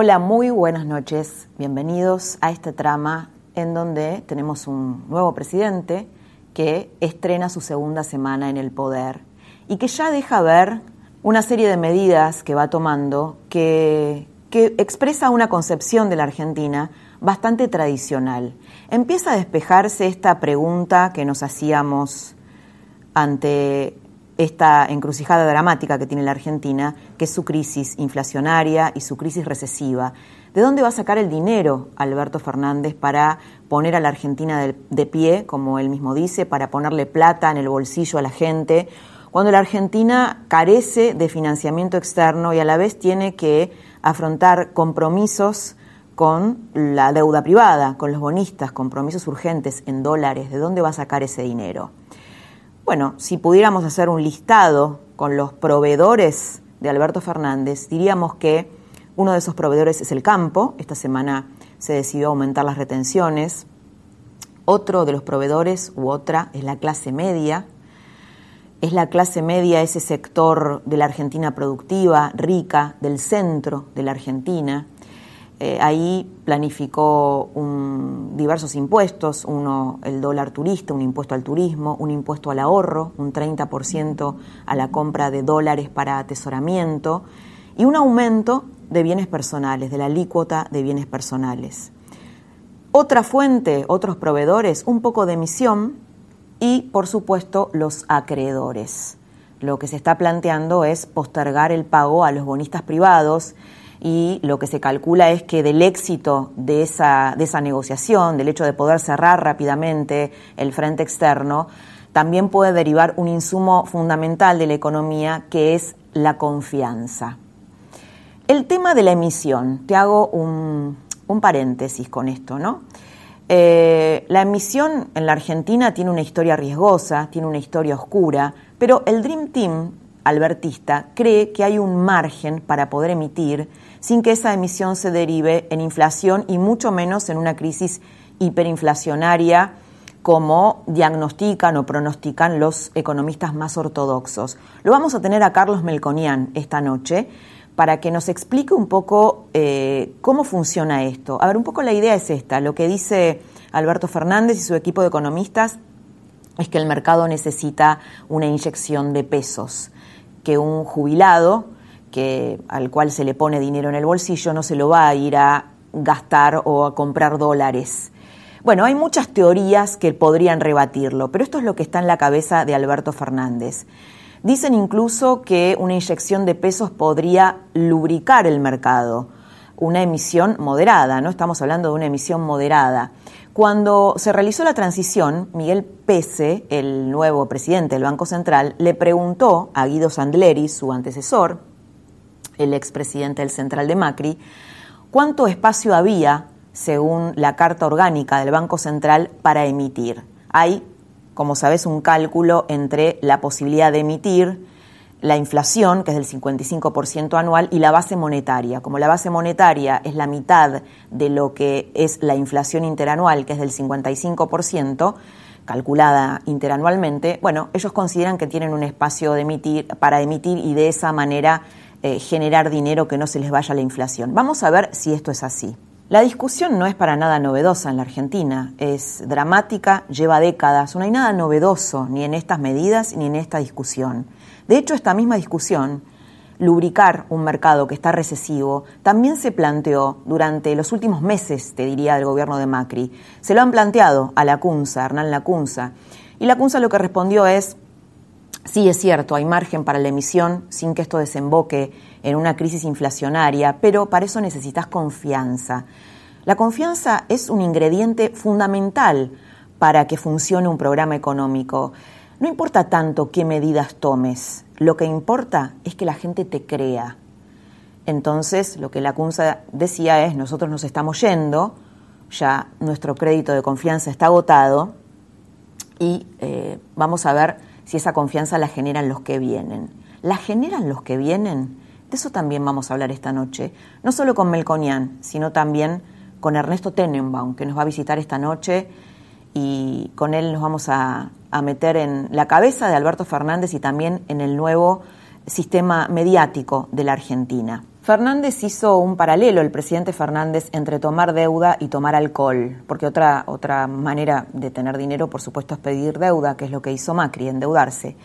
Hola, muy buenas noches. Bienvenidos a este trama en donde tenemos un nuevo presidente que estrena su segunda semana en el poder y que ya deja ver una serie de medidas que va tomando que, que expresa una concepción de la Argentina bastante tradicional. Empieza a despejarse esta pregunta que nos hacíamos ante esta encrucijada dramática que tiene la Argentina, que es su crisis inflacionaria y su crisis recesiva. ¿De dónde va a sacar el dinero Alberto Fernández para poner a la Argentina de, pie, como él mismo dice, para ponerle plata en el bolsillo a la gente, cuando la Argentina carece de financiamiento externo y a la vez tiene que afrontar compromisos con la deuda privada, con los bonistas, compromisos urgentes en dólares? ¿De dónde va a sacar ese dinero? Bueno, si pudiéramos hacer un listado con los proveedores de Alberto Fernández, diríamos que uno de esos proveedores es el campo. Esta semana se decidió aumentar las retenciones. Otro de los proveedores u otra es la clase media. Es la clase media ese sector de la Argentina productiva, rica, del centro de la Argentina, eh, ahí planificó diversos impuestos, uno el dólar turista, un impuesto al turismo, un impuesto al ahorro, un 30% a la compra de dólares para atesoramiento y un aumento de bienes personales, de la alícuota de bienes personales. Otra fuente, otros proveedores, un poco de emisión y, por supuesto, los acreedores. Lo que se está planteando es postergar el pago a los bonistas privados y lo que se calcula es que del éxito de esa, de esa negociación, del hecho de poder cerrar rápidamente el frente externo, también puede derivar un insumo fundamental de la economía que es la confianza. El tema de la emisión, te hago un, paréntesis con esto, ¿no? Eh, la emisión en la Argentina tiene una historia riesgosa, tiene una historia oscura, pero el Dream Team albertista cree que hay un margen para poder emitir sin que esa emisión se derive en inflación y mucho menos en una crisis hiperinflacionaria como diagnostican o pronostican los economistas más ortodoxos. Lo vamos a tener a Carlos Melconian esta noche para que nos explique un poco eh, cómo funciona esto. A ver, un poco la idea es esta. Lo que dice Alberto Fernández y su equipo de economistas es que el mercado necesita una inyección de pesos, que un jubilado que, al cual se le pone dinero en el bolsillo no se lo va a ir a gastar o a comprar dólares. Bueno, hay muchas teorías que podrían rebatirlo, pero esto es lo que está en la cabeza de Alberto Fernández. Dicen incluso que una inyección de pesos podría lubricar el mercado, una emisión moderada, ¿no? Estamos hablando de una emisión moderada. Cuando se realizó la transición, Miguel Pese, el nuevo presidente del Banco Central, le preguntó a Guido Sandleri, su antecesor, el expresidente del Central de Macri, cuánto espacio había, según la Carta Orgánica del Banco Central, para emitir. Hay, como sabes, un cálculo entre la posibilidad de emitir, la inflación, que es del 55% anual, y la base monetaria. Como la base monetaria es la mitad de lo que es la inflación interanual, que es del 55%, calculada interanualmente, bueno, ellos consideran que tienen un espacio para emitir y de esa manera eh, generar dinero que no se les vaya la inflación. Vamos a ver si esto es así. La discusión no es para nada novedosa en la Argentina, es dramática, lleva décadas, no hay nada novedoso ni en estas medidas ni en esta discusión. De hecho, esta misma discusión, lubricar un mercado que está recesivo, también se planteó durante los últimos meses, te diría, del gobierno de Macri. Se lo han planteado a la CUNSA, Hernán Lacunza, y la CUNSA lo que respondió es, Sí, es cierto, hay margen para la emisión sin que esto desemboque en una crisis inflacionaria, pero para eso necesitas confianza. La confianza es un ingrediente fundamental para que funcione un programa económico. No importa tanto qué medidas tomes, lo que importa es que la gente te crea. Entonces, lo que la CUNSA decía es, nosotros nos estamos yendo, ya nuestro crédito de confianza está agotado y eh, vamos a ver si esa confianza la generan los que vienen. ¿La generan los que vienen? De eso también vamos a hablar esta noche, no solo con Melconian, sino también con Ernesto Tenenbaum, que nos va a visitar esta noche y con él nos vamos a, a meter en la cabeza de Alberto Fernández y también en el nuevo sistema mediático de la Argentina. Fernández hizo un paralelo, el presidente Fernández, entre tomar deuda y tomar alcohol, porque otra, otra manera de tener dinero, por supuesto, es pedir deuda, que es lo que hizo Macri, endeudarse.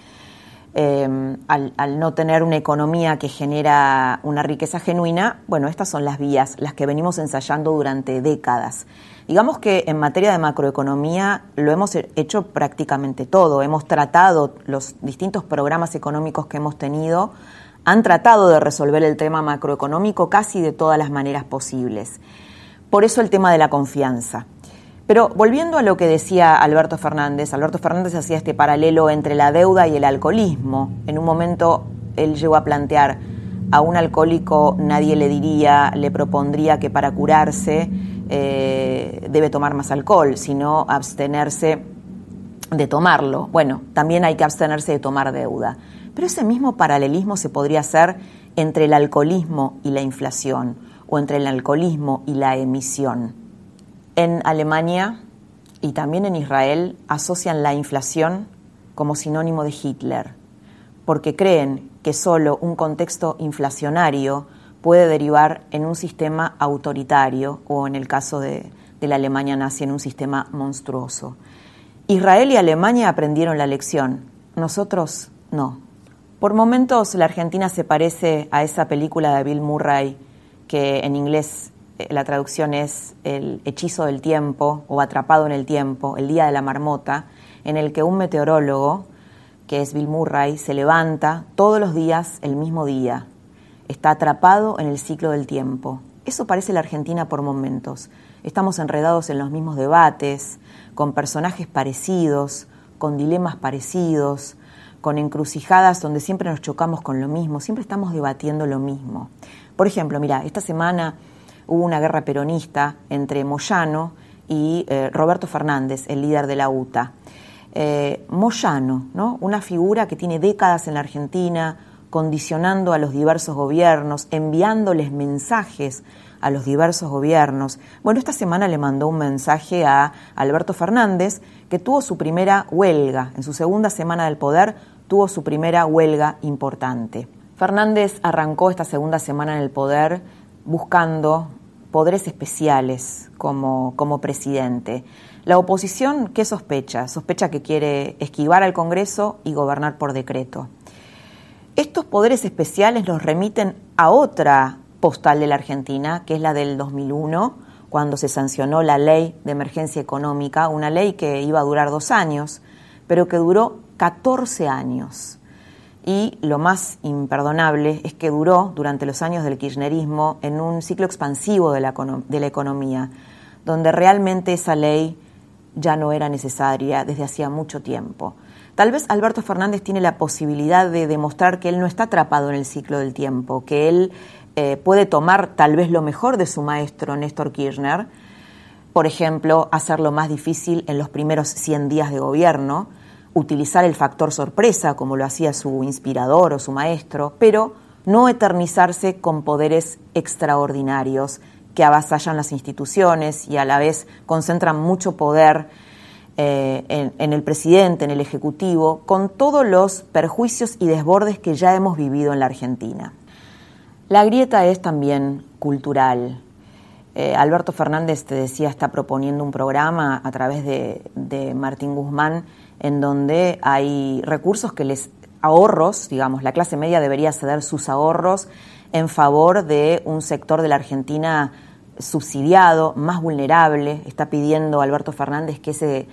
Eh, al, al, no tener una economía que genera una riqueza genuina, bueno, estas son las vías, las que venimos ensayando durante décadas. Digamos que en materia de macroeconomía lo hemos hecho prácticamente todo, hemos tratado los distintos programas económicos que hemos tenido han tratado de resolver el tema macroeconómico casi de todas las maneras posibles. Por eso el tema de la confianza. Pero volviendo a lo que decía Alberto Fernández, Alberto Fernández hacía este paralelo entre la deuda y el alcoholismo. En un momento él llegó a plantear, a un alcohólico nadie le diría, le propondría que para curarse eh, debe tomar más alcohol, sino abstenerse de tomarlo. Bueno, también hay que abstenerse de tomar deuda. Pero ese mismo paralelismo se podría hacer entre el alcoholismo y la inflación o entre el alcoholismo y la emisión. En Alemania y también en Israel asocian la inflación como sinónimo de Hitler, porque creen que solo un contexto inflacionario puede derivar en un sistema autoritario o en el caso de, de la Alemania nazi en un sistema monstruoso. Israel y Alemania aprendieron la lección, nosotros no. Por momentos la Argentina se parece a esa película de Bill Murray que en inglés eh, la traducción es El hechizo del tiempo o Atrapado en el tiempo, El día de la marmota, en el que un meteorólogo, que es Bill Murray, se levanta todos los días el mismo día. Está atrapado en el ciclo del tiempo. Eso parece la Argentina por momentos. Estamos enredados en los mismos debates, con personajes parecidos, con dilemas parecidos, con encrucijadas donde siempre nos chocamos con lo mismo, siempre estamos debatiendo lo mismo. Por ejemplo, mira, esta semana hubo una guerra peronista entre Moyano y eh, Roberto Fernández, el líder de la UTA. Eh, Moyano, ¿no? una figura que tiene décadas en la Argentina, condicionando a los diversos gobiernos, enviándoles mensajes a los diversos gobiernos. Bueno, esta semana le mandó un mensaje a Alberto Fernández, que tuvo su primera huelga en su segunda semana del poder, tuvo su primera huelga importante. Fernández arrancó esta segunda semana en el poder buscando poderes especiales como, como presidente. La oposición, ¿qué sospecha? Sospecha que quiere esquivar al Congreso y gobernar por decreto. Estos poderes especiales nos remiten a otra postal de la Argentina, que es la del 2001, cuando se sancionó la ley de emergencia económica, una ley que iba a durar dos años, pero que duró 14 años. Y lo más imperdonable es que duró durante los años del kirchnerismo en un ciclo expansivo de la, economía, donde realmente esa ley ya no era necesaria desde hacía mucho tiempo. Tal vez Alberto Fernández tiene la posibilidad de demostrar que él no está atrapado en el ciclo del tiempo, que él eh, puede tomar tal vez lo mejor de su maestro Néstor Kirchner, por ejemplo, hacerlo más difícil en los primeros 100 días de gobierno, utilizar el factor sorpresa como lo hacía su inspirador o su maestro, pero no eternizarse con poderes extraordinarios que avasallan las instituciones y a la vez concentran mucho poder eh, en, el presidente, en el Ejecutivo, con todos los perjuicios y desbordes que ya hemos vivido en la Argentina. La grieta es también cultural. Eh, Alberto Fernández, te decía, está proponiendo un programa a través de Martín Guzmán en donde hay recursos que les ahorros, digamos, la clase media debería ceder sus ahorros en favor de un sector de la Argentina subsidiado, más vulnerable. Está pidiendo Alberto Fernández que, ese,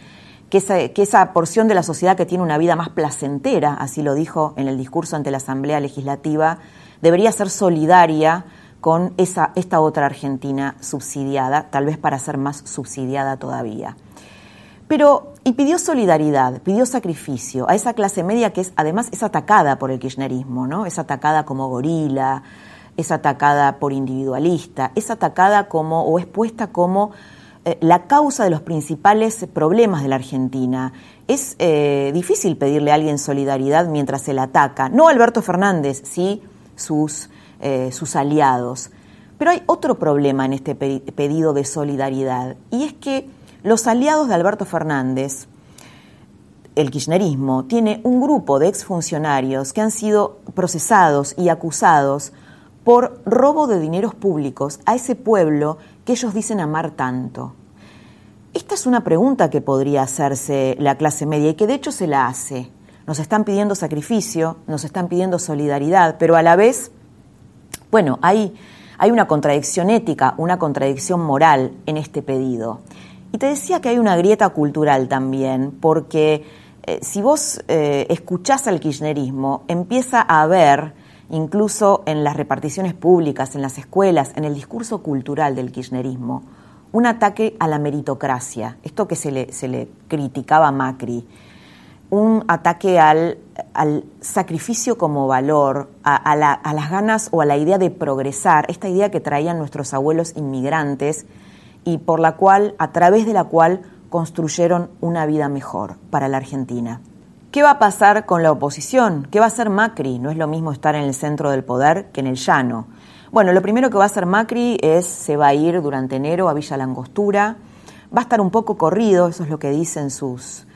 que, esa, que esa porción de la sociedad que tiene una vida más placentera, así lo dijo en el discurso ante la Asamblea Legislativa, debería ser solidaria con esa, esta otra Argentina subsidiada, tal vez para ser más subsidiada todavía. Pero, y pidió solidaridad, pidió sacrificio a esa clase media que es, además es atacada por el kirchnerismo, ¿no? Es atacada como gorila, es atacada por individualista, es atacada como, o es puesta como eh, la causa de los principales problemas de la Argentina. Es eh, difícil pedirle a alguien solidaridad mientras se la ataca. No Alberto Fernández, sí sus, eh, sus aliados. Pero hay otro problema en este pedido de solidaridad, y es que los aliados de Alberto Fernández, el kirchnerismo, tiene un grupo de exfuncionarios que han sido procesados y acusados por robo de dineros públicos a ese pueblo que ellos dicen amar tanto. Esta es una pregunta que podría hacerse la clase media y que de hecho se la hace. Nos están pidiendo sacrificio, nos están pidiendo solidaridad, pero a la vez, bueno, hay, hay una contradicción ética, una contradicción moral en este pedido. Y te decía que hay una grieta cultural también, porque eh, si vos eh, escuchás al kirchnerismo, empieza a haber, incluso en las reparticiones públicas, en las escuelas, en el discurso cultural del kirchnerismo, un ataque a la meritocracia, esto que se le, se le criticaba a Macri, un ataque al, al sacrificio como valor, a, a, la, a las ganas o a la idea de progresar, esta idea que traían nuestros abuelos inmigrantes y por la cual, a través de la cual construyeron una vida mejor para la Argentina. ¿Qué va a pasar con la oposición? ¿Qué va a hacer Macri? No es lo mismo estar en el centro del poder que en el llano. Bueno, lo primero que va a hacer Macri es, se va a ir durante enero a Villa Langostura, va a estar un poco corrido, eso es lo que dicen sus,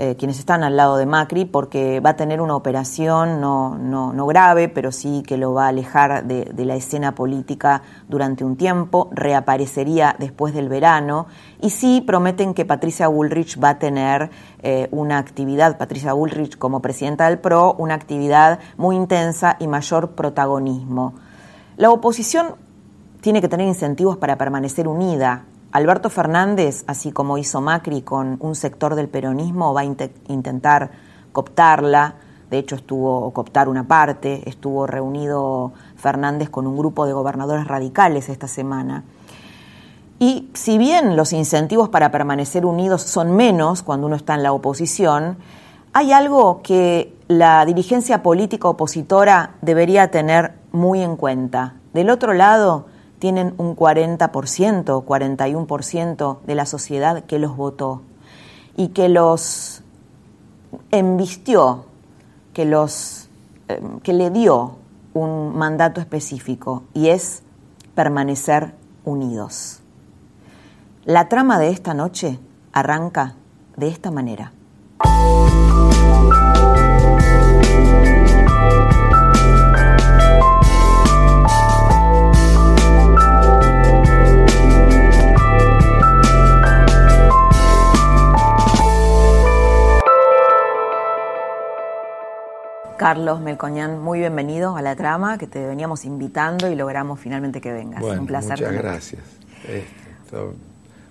eh, quienes están al lado de Macri, porque va a tener una operación no, no, no grave, pero sí que lo va a alejar de, la escena política durante un tiempo, reaparecería después del verano, y sí prometen que Patricia Bullrich va a tener eh, una actividad, Patricia Bullrich como presidenta del PRO, una actividad muy intensa y mayor protagonismo. La oposición tiene que tener incentivos para permanecer unida, Alberto Fernández, así como hizo Macri con un sector del peronismo, va a int intentar cooptarla. De hecho, estuvo cooptar una parte, estuvo reunido Fernández con un grupo de gobernadores radicales esta semana. Y si bien los incentivos para permanecer unidos son menos cuando uno está en la oposición, hay algo que la dirigencia política opositora debería tener muy en cuenta. Del otro lado, tienen un 40%, 41% de la sociedad que los votó y que los embistió, que, los, eh, que le dio un mandato específico y es permanecer unidos. La trama de esta noche arranca de esta manera. Carlos Melcoñán, muy bienvenido a la trama que te veníamos invitando y logramos finalmente que vengas. Bueno, un placer. Muchas gracias. Esto,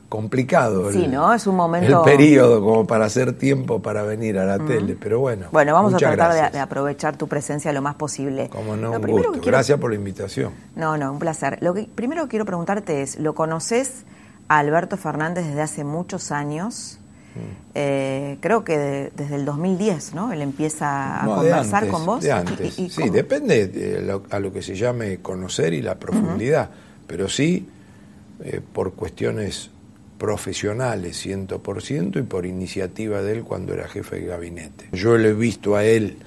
complicado. Sí, el, ¿no? Es un momento. El periodo como para hacer tiempo para venir a la tele, pero bueno. Bueno, vamos a tratar de, de, aprovechar tu presencia lo más posible. Como no, lo un gusto. Quiero... Gracias por la invitación. No, no, un placer. Lo que primero quiero preguntarte es, ¿lo conoces a Alberto Fernández desde hace muchos años? Eh, creo que de, desde el 2010, ¿no? Él empieza a no, conversar antes, con vos. De antes. ¿Y, y sí, cómo? depende de lo, a lo que se llame conocer y la profundidad, uh -huh. pero sí eh, por cuestiones profesionales 100% y por iniciativa de él cuando era jefe de gabinete. Yo lo he visto a él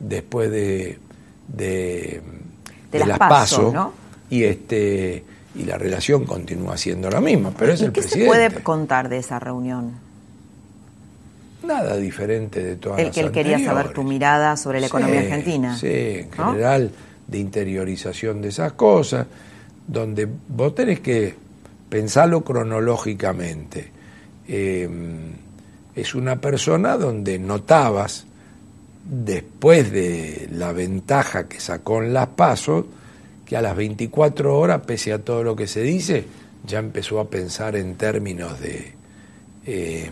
después de, de, las PASO, paso, ¿no? y este y la relación continúa siendo la misma, pero es ¿Y el qué presidente. se puede contar de esa reunión? Nada diferente de todas el las que él quería saber tu mirada sobre la economía argentina. Sí, en ¿no? general de interiorización de esas cosas, donde vos tenés que pensarlo cronológicamente. Eh, es una persona donde notabas, después de la ventaja que sacó en las pasos, que a las 24 horas, pese a todo lo que se dice, ya empezó a pensar en términos de... Eh,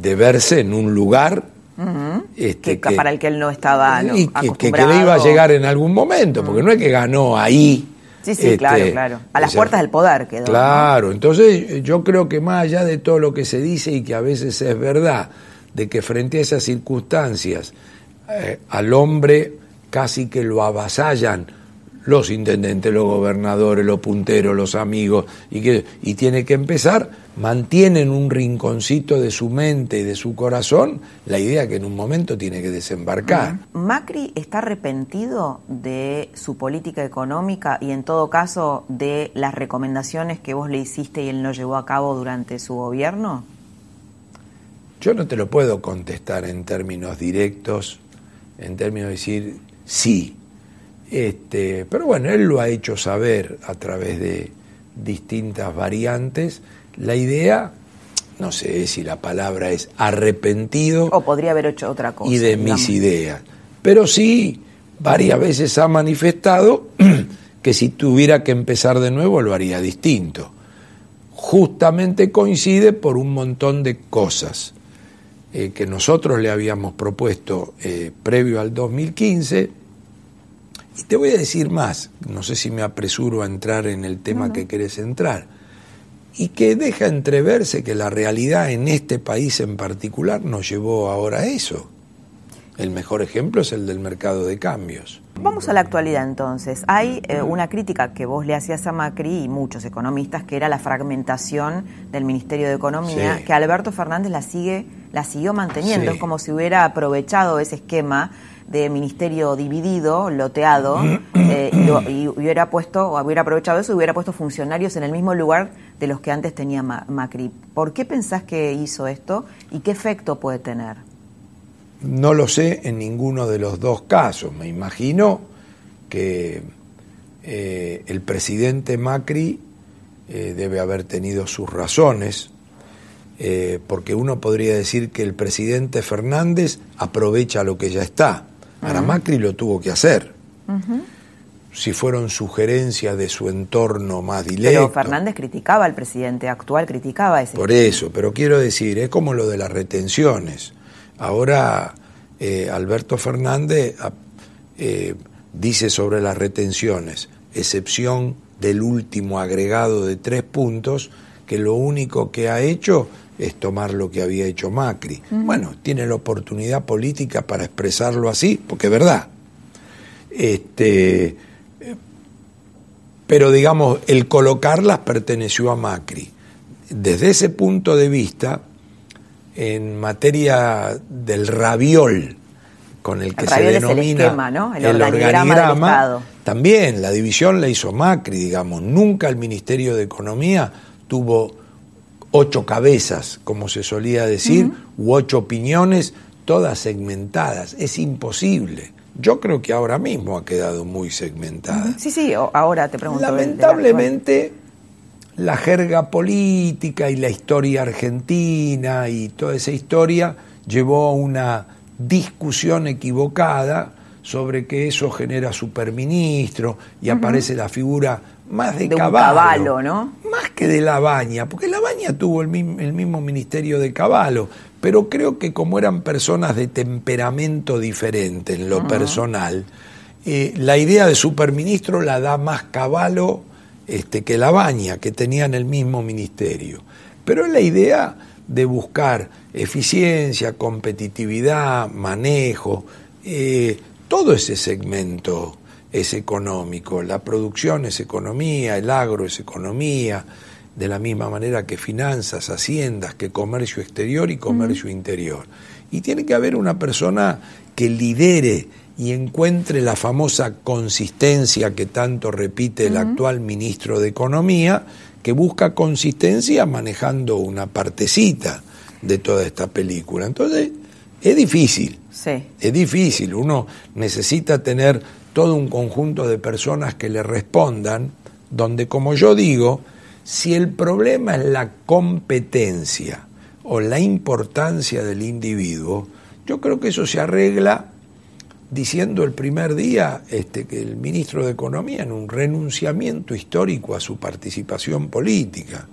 de verse en un lugar uh -huh. este, que, que, para el que él no estaba no, y que, que, le iba a llegar en algún momento, porque no es que ganó ahí Sí, sí, claro, Este, claro. A las o sea, puertas del poder quedó. ¿no? Claro, entonces yo creo que más allá de todo lo que se dice y que a veces es verdad, de que frente a esas circunstancias eh, al hombre casi que lo avasallan los intendentes, los gobernadores, los punteros, los amigos, y, que, y tiene que empezar, mantienen un rinconcito de su mente y de su corazón la idea que en un momento tiene que desembarcar. Macri está arrepentido de su política económica y en todo caso de las recomendaciones que vos le hiciste y él no llevó a cabo durante su gobierno. Yo no te lo puedo contestar en términos directos, en términos de decir sí. Este, pero bueno, él lo ha hecho saber a través de distintas variantes. La idea, no sé si la palabra es arrepentido O podría haber hecho otra cosa. y de digamos. mis ideas. Pero sí, varias veces ha manifestado que si tuviera que empezar de nuevo lo haría distinto. Justamente coincide por un montón de cosas eh, que nosotros le habíamos propuesto eh, previo al 2015. Y te voy a decir más, no sé si me apresuro a entrar en el tema que querés entrar, y que deja entreverse que la realidad en este país en particular nos llevó ahora a eso. El mejor ejemplo es el del mercado de cambios. Vamos a la actualidad entonces. Hay eh, una crítica que vos le hacías a Macri y muchos economistas que era la fragmentación del Ministerio de Economía, Sí. que Alberto Fernández la sigue, la siguió manteniendo. Sí. Es como si hubiera aprovechado ese esquema de ministerio dividido, loteado, eh, y, y hubiera puesto, o hubiera aprovechado eso y hubiera puesto funcionarios en el mismo lugar de los que antes tenía Ma- Macri. ¿Por qué pensás que hizo esto y qué efecto puede tener? No lo sé en ninguno de los dos casos. Me imagino que eh, el presidente Macri eh, debe haber tenido sus razones, eh, porque uno podría decir que el presidente Fernández aprovecha lo que ya está. Ahora Macri lo tuvo que hacer. Si fueron sugerencias de su entorno más directo. Pero Fernández criticaba al presidente actual, criticaba ese Por eso, pero quiero decir, es como lo de las retenciones. Ahora eh, Alberto Fernández ah, eh, dice sobre las retenciones, excepción del último agregado de tres puntos, que lo único que ha hecho es tomar lo que había hecho Macri. Bueno, tiene la oportunidad política para expresarlo así, porque es verdad. Este, pero digamos, el colocarlas perteneció a Macri. Desde ese punto de vista, en materia del raviol, con el que El se es el denomina esquema, ¿no? El organigrama del Estado. también la división la hizo Macri, digamos. Nunca el Ministerio de Economía tuvo ocho cabezas, como se solía decir, u ocho opiniones, todas segmentadas. Es imposible. Yo creo que ahora mismo ha quedado muy segmentada. Sí, sí, ahora te pregunto. Lamentablemente, la jerga política y la historia argentina y toda esa historia llevó a una discusión equivocada sobre que eso genera superministro y aparece la figura más de, De caballo, caballo, ¿no? Más que de la baña, porque la baña tuvo el mismo, el mismo ministerio de caballo, pero creo que como eran personas de temperamento diferente en lo personal, eh, la idea de superministro la da más caballo este, que la baña, que tenían el mismo ministerio. Pero es la idea de buscar eficiencia, competitividad, manejo, eh, todo ese segmento es económico, la producción es economía, el agro es economía, de la misma manera que finanzas, haciendas, que comercio exterior y comercio interior. Y tiene que haber una persona que lidere y encuentre la famosa consistencia que tanto repite el actual ministro de Economía, que busca consistencia manejando una partecita de toda esta película. Entonces, es difícil. Sí. Es difícil, uno necesita tener todo un conjunto de personas que le respondan, donde, como yo digo, si el problema es la competencia o la importancia del individuo, yo creo que eso se arregla diciendo el primer día este, que el ministro de Economía en un renunciamiento histórico a su participación política.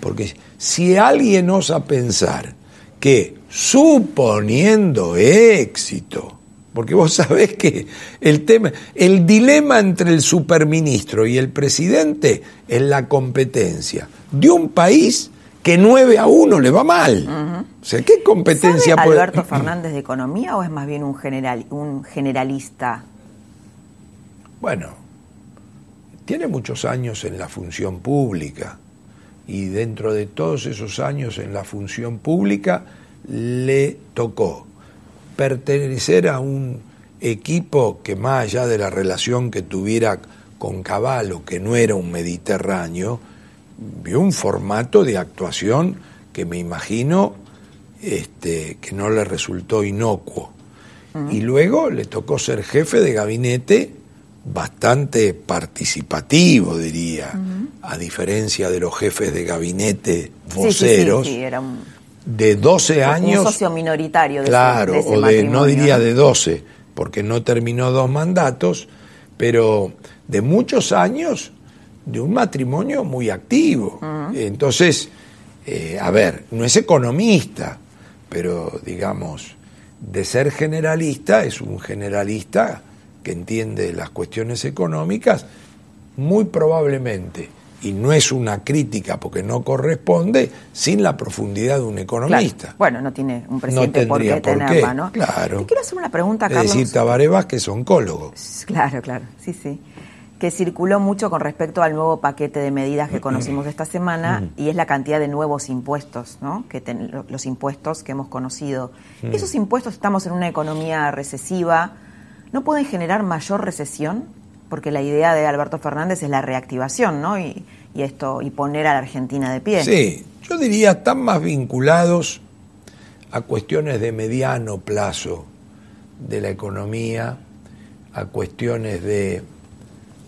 Porque si alguien osa pensar que suponiendo éxito Porque vos sabés que el tema, el dilema entre el superministro y el presidente es la competencia de un país que 9 a 1 le va mal. O sea, ¿qué competencia ¿Sabe Alberto Fernández de economía o es más bien un general un generalista? Bueno, tiene muchos años en la función pública y dentro de todos esos años en la función pública le tocó pertenecer a un equipo que más allá de la relación que tuviera con Caballo, que no era un mediterráneo, vio un formato de actuación que me imagino este, que no le resultó inocuo. Y luego le tocó ser jefe de gabinete bastante participativo, diría, a diferencia de los jefes de gabinete voceros. Sí, era un de 12 años. Un socio minoritario de Claro, o de, no diría de 12, porque no terminó dos mandatos, pero de muchos años de un matrimonio muy activo. Entonces, eh, a ver, no es economista, pero digamos, de ser generalista, es un generalista que entiende las cuestiones económicas, muy probablemente y no es una crítica porque no corresponde sin la profundidad de un economista. Bueno, no tiene un presidente por qué tenerla, ¿no? Claro. Te quiero hacer una pregunta, Carlos. Es decir, Tabaré que es oncólogo. Claro, claro, sí, sí. Que circuló mucho con respecto al nuevo paquete de medidas que conocimos esta semana y es la cantidad de nuevos impuestos, ¿no? Que los impuestos que hemos conocido. Esos impuestos, estamos en una economía recesiva, ¿no pueden generar mayor recesión? Porque la idea de Alberto Fernández es la reactivación, ¿no? Y, esto y poner a la Argentina de pie. Sí, yo diría están más vinculados a cuestiones de mediano plazo de la economía, a cuestiones de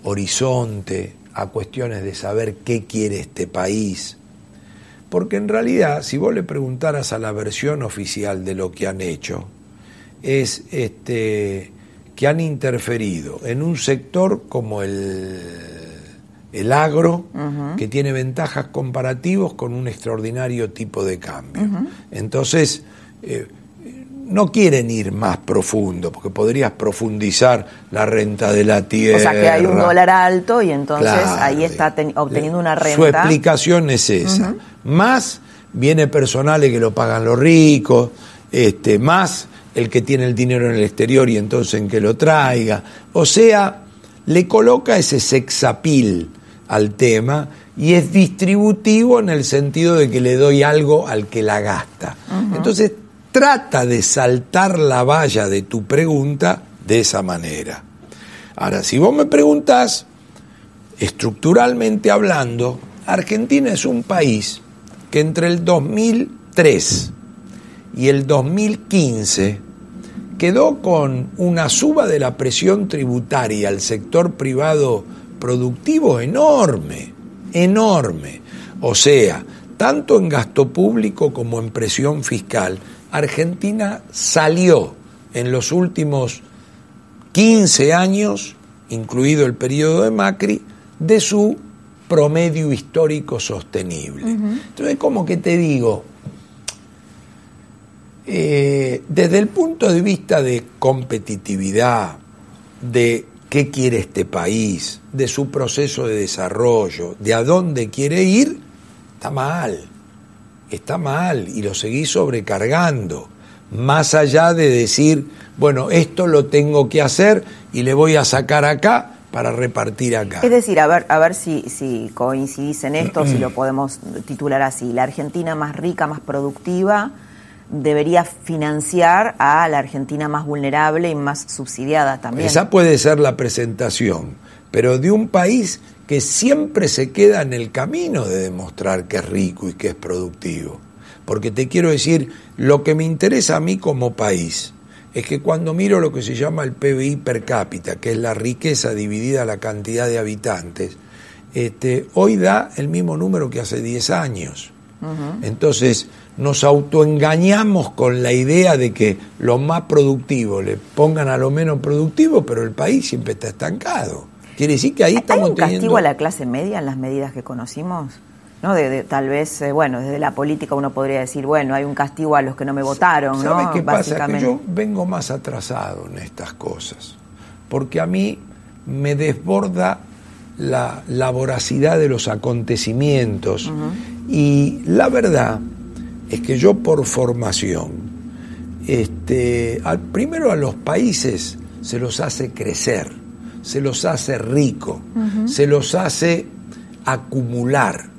horizonte, a cuestiones de saber qué quiere este país. Porque en realidad, si vos le preguntaras a la versión oficial de lo que han hecho, es este que han interferido en un sector como el, el agro, que tiene ventajas comparativos con un extraordinario tipo de cambio. Entonces, eh, no quieren ir más profundo, porque podrías profundizar la renta de la tierra. O sea, que hay un dólar alto y entonces ahí está obteniendo una renta. Su explicación es esa. Más viene personales que lo pagan los ricos, este, más el que tiene el dinero en el exterior y entonces en que lo traiga. O sea, le coloca ese sexapil al tema y es distributivo en el sentido de que le doy algo al que la gasta. Entonces, trata de saltar la valla de tu pregunta de esa manera. Ahora, si vos me preguntás, estructuralmente hablando, Argentina es un país que entre el 2003 y el 2015 quedó con una suba de la presión tributaria al sector privado productivo enorme, enorme. O sea, tanto en gasto público como en presión fiscal, Argentina salió en los últimos 15 años, incluido el periodo de Macri, de su promedio histórico sostenible. Entonces, como que te digo, eh, desde el punto de vista de competitividad, de qué quiere este país, de su proceso de desarrollo, de a dónde quiere ir, está mal, está mal y lo seguís sobrecargando. Más allá de decir, bueno, esto lo tengo que hacer y le voy a sacar acá para repartir acá. Es decir, a ver, a ver si, si coincidís en esto, si lo podemos titular así, la Argentina más rica, más productiva, debería financiar a la Argentina más vulnerable y más subsidiada también. Esa puede ser la presentación, pero de un país que siempre se queda en el camino de demostrar que es rico y que es productivo. Porque te quiero decir, lo que me interesa a mí como país es que cuando miro lo que se llama el PBI per cápita, que es la riqueza dividida a la cantidad de habitantes, este, hoy da el mismo número que hace 10 años. Entonces, nos autoengañamos con la idea de que lo más productivo le pongan a lo menos productivo, pero el país siempre está estancado. Quiere decir que ahí estamos ¿Hay un castigo a la clase media en las medidas que conocimos? ¿no? De, tal vez, eh, bueno, desde la política uno podría decir, bueno, hay un castigo a los que no me votaron, ¿no? qué pasa? Que yo vengo más atrasado en estas cosas, porque a mí me desborda la, la voracidad de los acontecimientos y la verdad es que yo por formación, este, al, primero a los países se los hace crecer, se los hace rico, se los hace acumular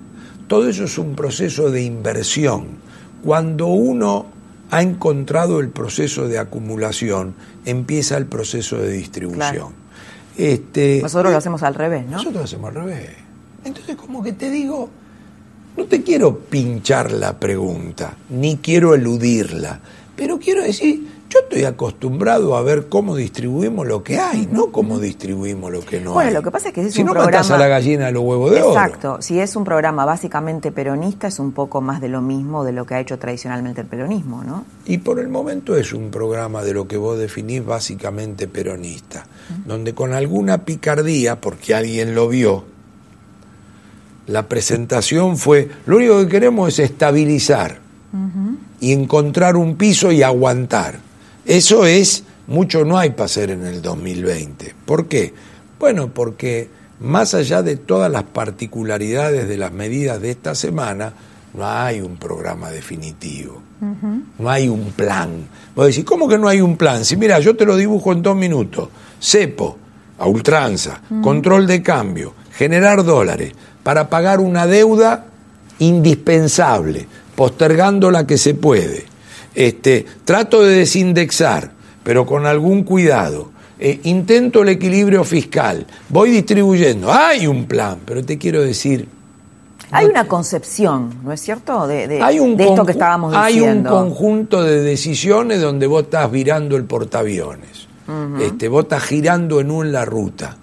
todo eso es un proceso de inversión. Cuando uno ha encontrado el proceso de acumulación, empieza el proceso de distribución. Este, nosotros lo hacemos al revés, ¿no? Nosotros lo hacemos al revés. Entonces, como que te digo, no te quiero pinchar la pregunta, ni quiero eludirla, pero quiero decir, yo estoy acostumbrado a ver cómo distribuimos lo que hay, no cómo distribuimos lo que no bueno, hay. lo que pasa es que es si un no programa... a la gallina de los huevos de oro. Exacto. Si es un programa básicamente peronista, es un poco más de lo mismo de lo que ha hecho tradicionalmente el peronismo, ¿no? Y por el momento es un programa de lo que vos definís básicamente peronista, donde con alguna picardía, porque alguien lo vio, la presentación fue, lo único que queremos es estabilizar y encontrar un piso y aguantar. Eso es, mucho no hay para hacer en el 2020. ¿Por qué? Bueno, porque más allá de todas las particularidades de las medidas de esta semana, no hay un programa definitivo, no hay un plan. Vos decís, ¿cómo que no hay un plan? Si mira, yo te lo dibujo en dos minutos. Cepo, a ultranza, control de cambio, generar dólares para pagar una deuda indispensable, postergando la que se puede este, trato de desindexar, pero con algún cuidado. Eh, intento el equilibrio fiscal, voy distribuyendo. Hay un plan, pero te quiero decir. Hay una concepción, ¿no es cierto? De, de, esto que estábamos diciendo. Hay un conjunto de decisiones donde vos estás virando el portaaviones. este, vos estás girando en un la ruta.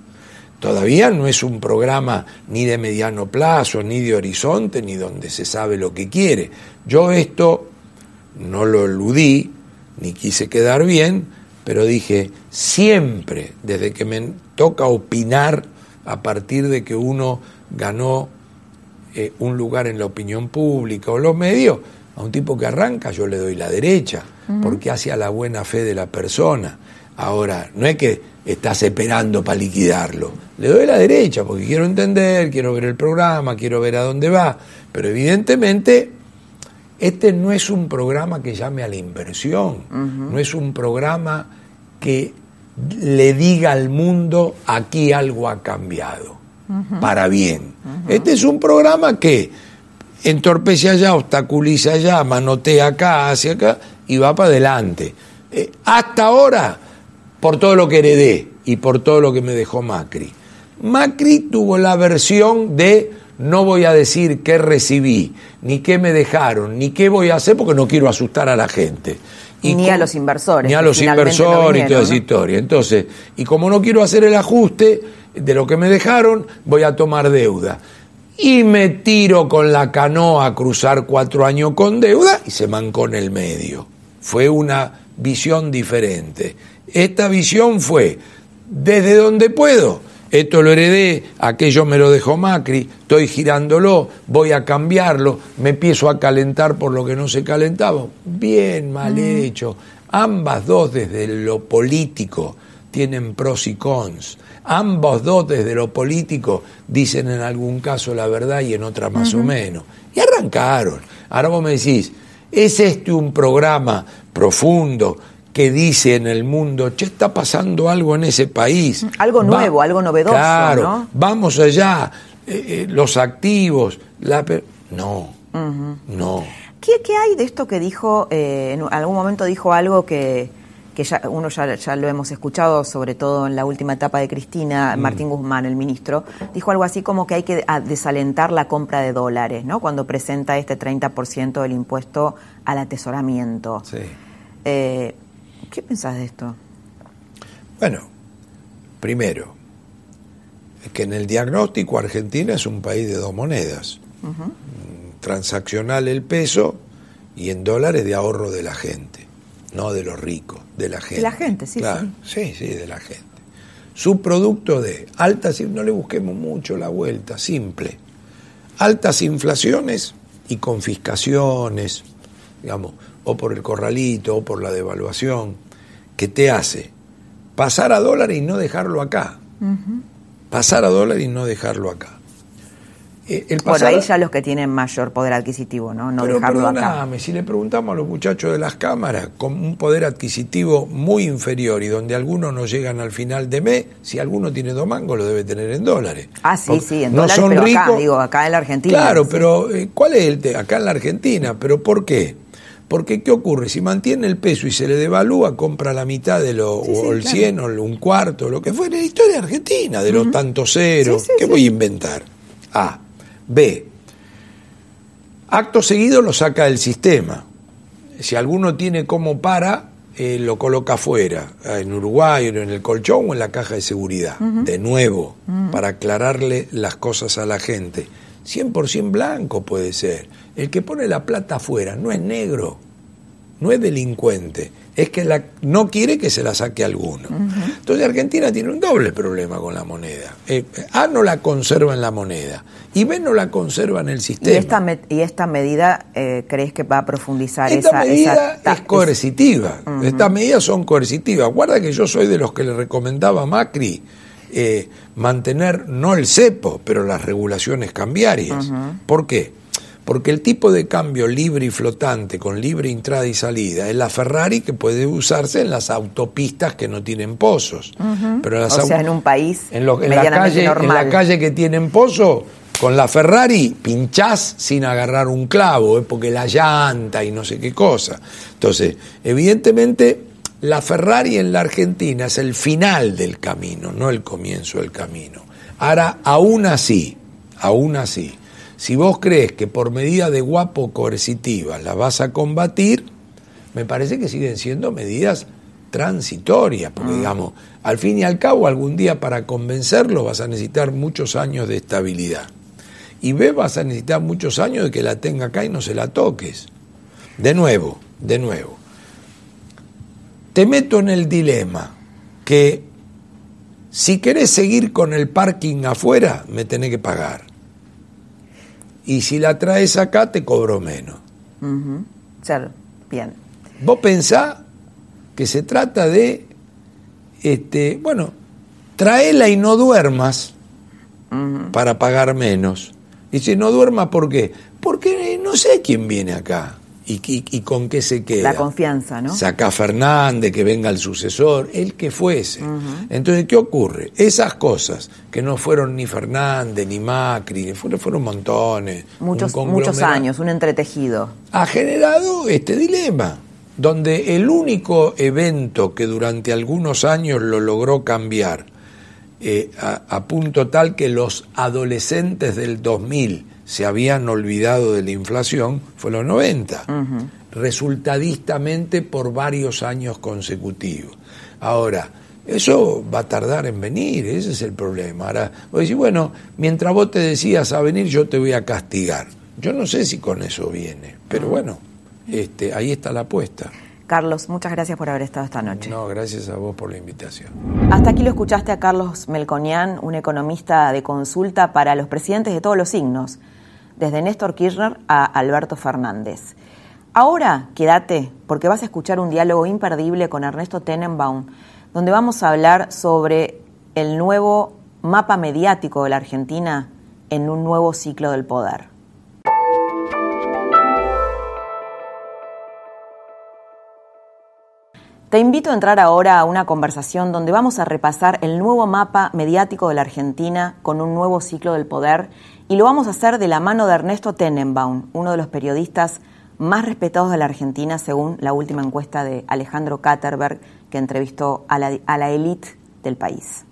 Todavía no es un programa ni de mediano plazo, ni de horizonte, ni donde se sabe lo que quiere. Yo esto no lo eludí, ni quise quedar bien, pero dije, siempre, desde que me toca opinar a partir de que uno ganó eh, un lugar en la opinión pública o los medios, a un tipo que arranca yo le doy la derecha, porque hace a la buena fe de la persona. Ahora, no es que estás esperando para liquidarlo, le doy la derecha porque quiero entender, quiero ver el programa, quiero ver a dónde va, pero evidentemente este no es un programa que llame a la inversión, no es un programa que le diga al mundo aquí algo ha cambiado, para bien. Este es un programa que entorpece allá, obstaculiza allá, manotea acá, hacia acá y va para adelante. Eh, hasta ahora, por todo lo que heredé y por todo lo que me dejó Macri. Macri tuvo la versión de no voy a decir qué recibí, ni qué me dejaron, ni qué voy a hacer porque no quiero asustar a la gente. Y ni a los inversores. Ni a los inversores y toda esa historia. Entonces, y como no quiero hacer el ajuste de lo que me dejaron, voy a tomar deuda. Y me tiro con la canoa a cruzar cuatro años con deuda y se mancó en el medio. Fue una visión diferente. Esta visión fue, desde donde puedo, esto lo heredé, aquello me lo dejó Macri, estoy girándolo, voy a cambiarlo, me empiezo a calentar por lo que no se calentaba. Bien, mal hecho. Ambas dos desde lo político tienen pros y cons. Ambos dos desde lo político dicen en algún caso la verdad y en otra más o menos. Y arrancaron. Ahora vos me decís, ¿es este un programa profundo, que dice en el mundo, che, está pasando algo en ese país. Algo nuevo, algo novedoso. Claro, vamos allá, eh, eh, los activos, la... No, no. ¿Qué, hay de esto que dijo, eh, en algún momento dijo algo que, que ya, uno ya, ya, lo hemos escuchado, sobre todo en la última etapa de Cristina, mm. Martín Guzmán, el ministro, dijo algo así como que hay que desalentar la compra de dólares, ¿no? Cuando presenta este 30% del impuesto al atesoramiento. Sí. ¿Qué pensás de esto? Bueno, primero, es que en el diagnóstico Argentina es un país de dos monedas. Transaccional el peso y en dólares de ahorro de la gente, no de los ricos, de la gente. De la gente, sí, sí. Sí, sí, de la gente. Su producto de alta, no le busquemos mucho la vuelta, simple. altas inflaciones y confiscaciones, digamos, o por el corralito o por la devaluación, que te hace pasar a dólar y no dejarlo acá. Pasar a dólar y no dejarlo acá. Eh, el Por ahí ya los que tienen mayor poder adquisitivo, ¿no? No pero perdóname, si le preguntamos a los muchachos de las cámaras con un poder adquisitivo muy inferior y donde algunos no llegan al final de mes, si alguno tiene dos mangos lo debe tener en dólares. Ah, sí, sí, en dólares, pero acá, digo, acá en la Argentina. Claro, pero eh, ¿cuál es el Acá en la Argentina, pero ¿por qué? Porque ¿qué ocurre? Si mantiene el peso y se le devalúa, compra la mitad de lo, o el 100 o un cuarto, lo que fuera. La historia argentina, de los tantos ceros. ¿Qué voy a inventar? A. B. Acto seguido lo saca del sistema. Si alguno tiene como para, eh, lo coloca afuera, en Uruguay, en el colchón o en la caja de seguridad. De nuevo, para aclararle las cosas a la gente. 100% blanco puede ser. El que pone la plata afuera no es negro, no es delincuente, es que la, no quiere que se la saque alguno. Entonces Argentina tiene un doble problema con la moneda. Eh, a no la conserva en la moneda y B no la conserva en el sistema. ¿Y esta, y esta medida eh, crees que va a profundizar esta medida es coercitiva. Estas medidas son coercitivas. Guarda que yo soy de los que le recomendaba a Macri eh, mantener no el cepo, pero las regulaciones cambiarias. ¿Por qué? Porque el tipo de cambio libre y flotante con libre entrada y salida es la Ferrari que puede usarse en las autopistas que no tienen pozos. Pero o sea, en un país en, la calle, en la calle que tienen pozo, con la Ferrari pinchás sin agarrar un clavo, ¿eh? porque la llanta y no sé qué cosa. Entonces, evidentemente, la Ferrari en la Argentina es el final del camino, no el comienzo del camino. Ahora, aún así, aún así, si vos crees que por medida de guapo coercitiva la vas a combatir, me parece que siguen siendo medidas transitorias, porque ah. digamos, al fin y al cabo algún día para convencerlo vas a necesitar muchos años de estabilidad. Y B, vas a necesitar muchos años de que la tenga acá y no se la toques. De nuevo, de nuevo. Te meto en el dilema que si querés seguir con el parking afuera, me tenés que pagar y si la traes acá te cobro menos. bien. Vos pensás que se trata de, este, bueno, traela y no duermas para pagar menos. Y si no duermas, ¿por qué? Porque no sé quién viene acá y, con qué se queda. La confianza, ¿no? Saca Fernández, que venga el sucesor, el que fuese. Entonces, ¿qué ocurre? Esas cosas que no fueron ni Fernández, ni Macri, fueron, fueron montones. Muchos, muchos años, un entretejido. Ha generado este dilema, donde el único evento que durante algunos años lo logró cambiar, eh, a, punto tal que los adolescentes del 2000 se habían olvidado de la inflación fue los 90, resultadistamente por varios años consecutivos. Ahora, eso va a tardar en venir, ese es el problema. Ahora, vos decís, bueno, mientras vos te decías a venir, yo te voy a castigar. Yo no sé si con eso viene, pero bueno, este, ahí está la apuesta. Carlos, muchas gracias por haber estado esta noche. No, gracias a vos por la invitación. Hasta aquí lo escuchaste a Carlos Melconian, un economista de consulta para los presidentes de todos los signos desde Néstor Kirchner a Alberto Fernández. Ahora quédate, porque vas a escuchar un diálogo imperdible con Ernesto Tenenbaum, donde vamos a hablar sobre el nuevo mapa mediático de la Argentina en un nuevo ciclo del poder. Te invito a entrar ahora a una conversación donde vamos a repasar el nuevo mapa mediático de la Argentina con un nuevo ciclo del poder y lo vamos a hacer de la mano de Ernesto Tenenbaum, uno de los periodistas más respetados de la Argentina según la última encuesta de Alejandro Katterberg que entrevistó a la, élite del país.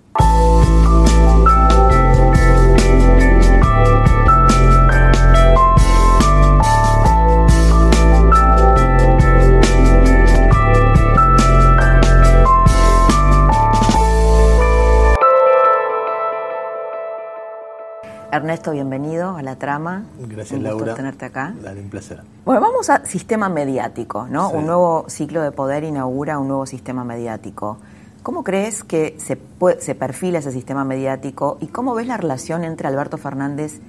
Ernesto, bienvenido a la trama. Gracias, un gusto tenerte acá. Dale, un placer. Bueno, vamos a sistema mediático, ¿no? Un nuevo ciclo de poder inaugura un nuevo sistema mediático. ¿Cómo crees que se, se perfila ese sistema mediático y cómo ves la relación entre Alberto Fernández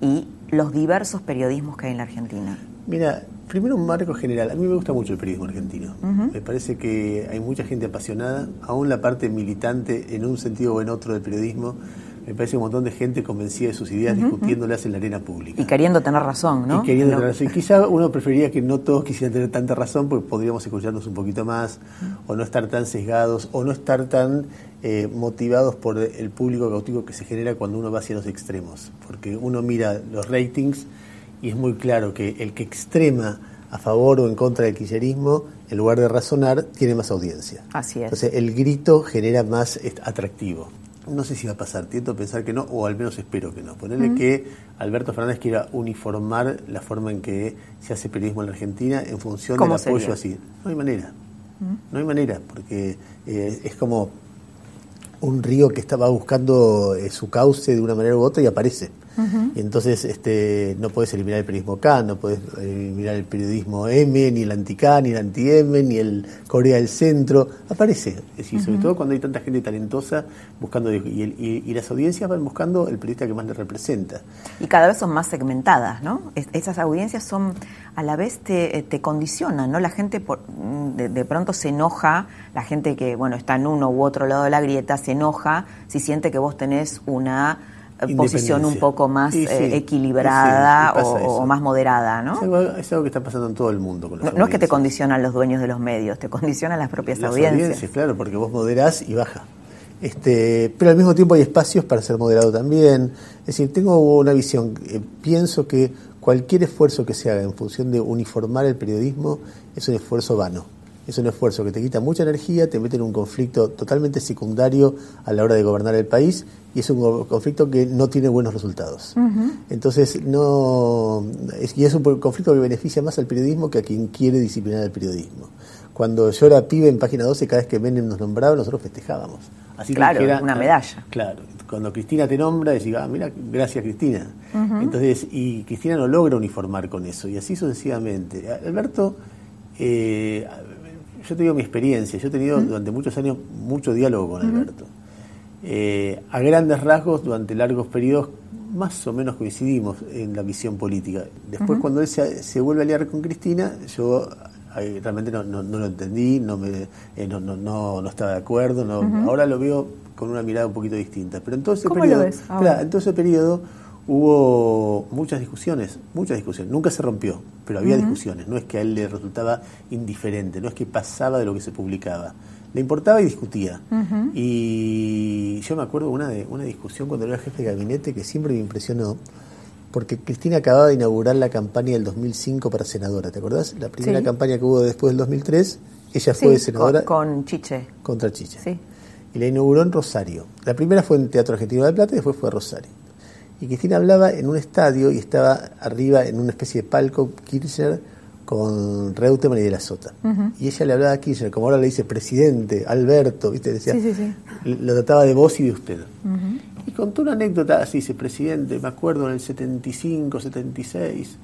y los diversos periodismos que hay en la Argentina? Mira, primero un marco general. A mí me gusta mucho el periodismo argentino. Me parece que hay mucha gente apasionada, aún la parte militante en un sentido o en otro del periodismo me parece un montón de gente convencida de sus ideas discutiéndolas en la arena pública. Y queriendo tener razón, ¿no? Y queriendo tener razón. Y quizá uno preferiría que no todos quisieran tener tanta razón porque podríamos escucharnos un poquito más, o no estar tan sesgados, o no estar tan eh, motivados por el público cautivo que se genera cuando uno va hacia los extremos. Porque uno mira los ratings y es muy claro que el que extrema a favor o en contra del kirchnerismo, en lugar de razonar, tiene más audiencia. Así es. Entonces el grito genera más atractivo no sé si va a pasar, tiento a pensar que no, o al menos espero que no. Ponerle que Alberto Fernández quiera uniformar la forma en que se hace periodismo en la Argentina en función del apoyo así. No hay manera. No hay manera, porque eh, es como un río que estaba buscando eh, su cauce de una manera u otra y aparece. Y entonces este, no puedes eliminar el periodismo K, no puedes eliminar el periodismo M, ni el anti-K, ni el anti-M, ni el Corea del Centro. Aparece. Es decir, sobre todo cuando hay tanta gente talentosa buscando. Y, y, las audiencias van buscando el periodista que más les representa. Y cada vez son más segmentadas, ¿no? esas audiencias son. A la vez te, te condicionan, ¿no? La gente por, de, de pronto se enoja, la gente que, bueno, está en uno u otro lado de la grieta, se enoja si siente que vos tenés una posición un poco más eh, equilibrada o, más moderada, ¿no? Es algo, que está pasando en todo el mundo. no, es que te condicionan los dueños de los medios, te condicionan las propias las audiencias. Claro, porque vos moderás y baja. Este, pero al mismo tiempo hay espacios para ser moderado también. Es decir, tengo una visión, eh, pienso que cualquier esfuerzo que se haga en función de uniformar el periodismo es un esfuerzo vano es un esfuerzo que te quita mucha energía, te mete en un conflicto totalmente secundario a la hora de gobernar el país y es un conflicto que no tiene buenos resultados. Entonces, no es, y es un conflicto que beneficia más al periodismo que a quien quiere disciplinar el periodismo. Cuando yo era pibe en página 12, cada vez que Menem nos nombraba, nosotros festejábamos. Así claro, una medalla. Claro, cuando Cristina te nombra, decís, ah, mira, gracias Cristina. Entonces, y Cristina no logra uniformar con eso, y así sucesivamente. Alberto eh, yo te digo mi experiencia, yo he tenido durante muchos años mucho diálogo con Alberto. Eh, a grandes rasgos, durante largos periodos, más o menos coincidimos en la visión política. Después, cuando él se, vuelve a aliar con Cristina, yo realmente no, lo entendí, no, me, eh, no, no, no, estaba de acuerdo. Ahora lo veo con una mirada un poquito distinta. Pero en todo ese periodo, en todo ese periodo hubo muchas discusiones, muchas discusiones. Nunca se rompió, pero había discusiones. No es que a él le resultaba indiferente, no es que pasaba de lo que se publicaba. Le importaba y discutía. Y yo me acuerdo una de una discusión cuando era jefe de gabinete que siempre me impresionó, porque Cristina acababa de inaugurar la campaña del 2005 para senadora, ¿te acordás? La primera campaña que hubo después del 2003, ella fue senadora. Con, Chiche. Contra Chiche. Sí. Y la inauguró en Rosario. La primera fue en Teatro Argentino de Plata y después fue a Rosario. Y Cristina hablaba en un estadio y estaba arriba en una especie de palco Kirchner con Reutemann y de la Sota. Y ella le hablaba a Kirchner, como ahora le dice presidente, Alberto, ¿viste? Decía, lo trataba de vos y de usted. Y contó una anécdota así, dice, presidente, me acuerdo en el 75, 76,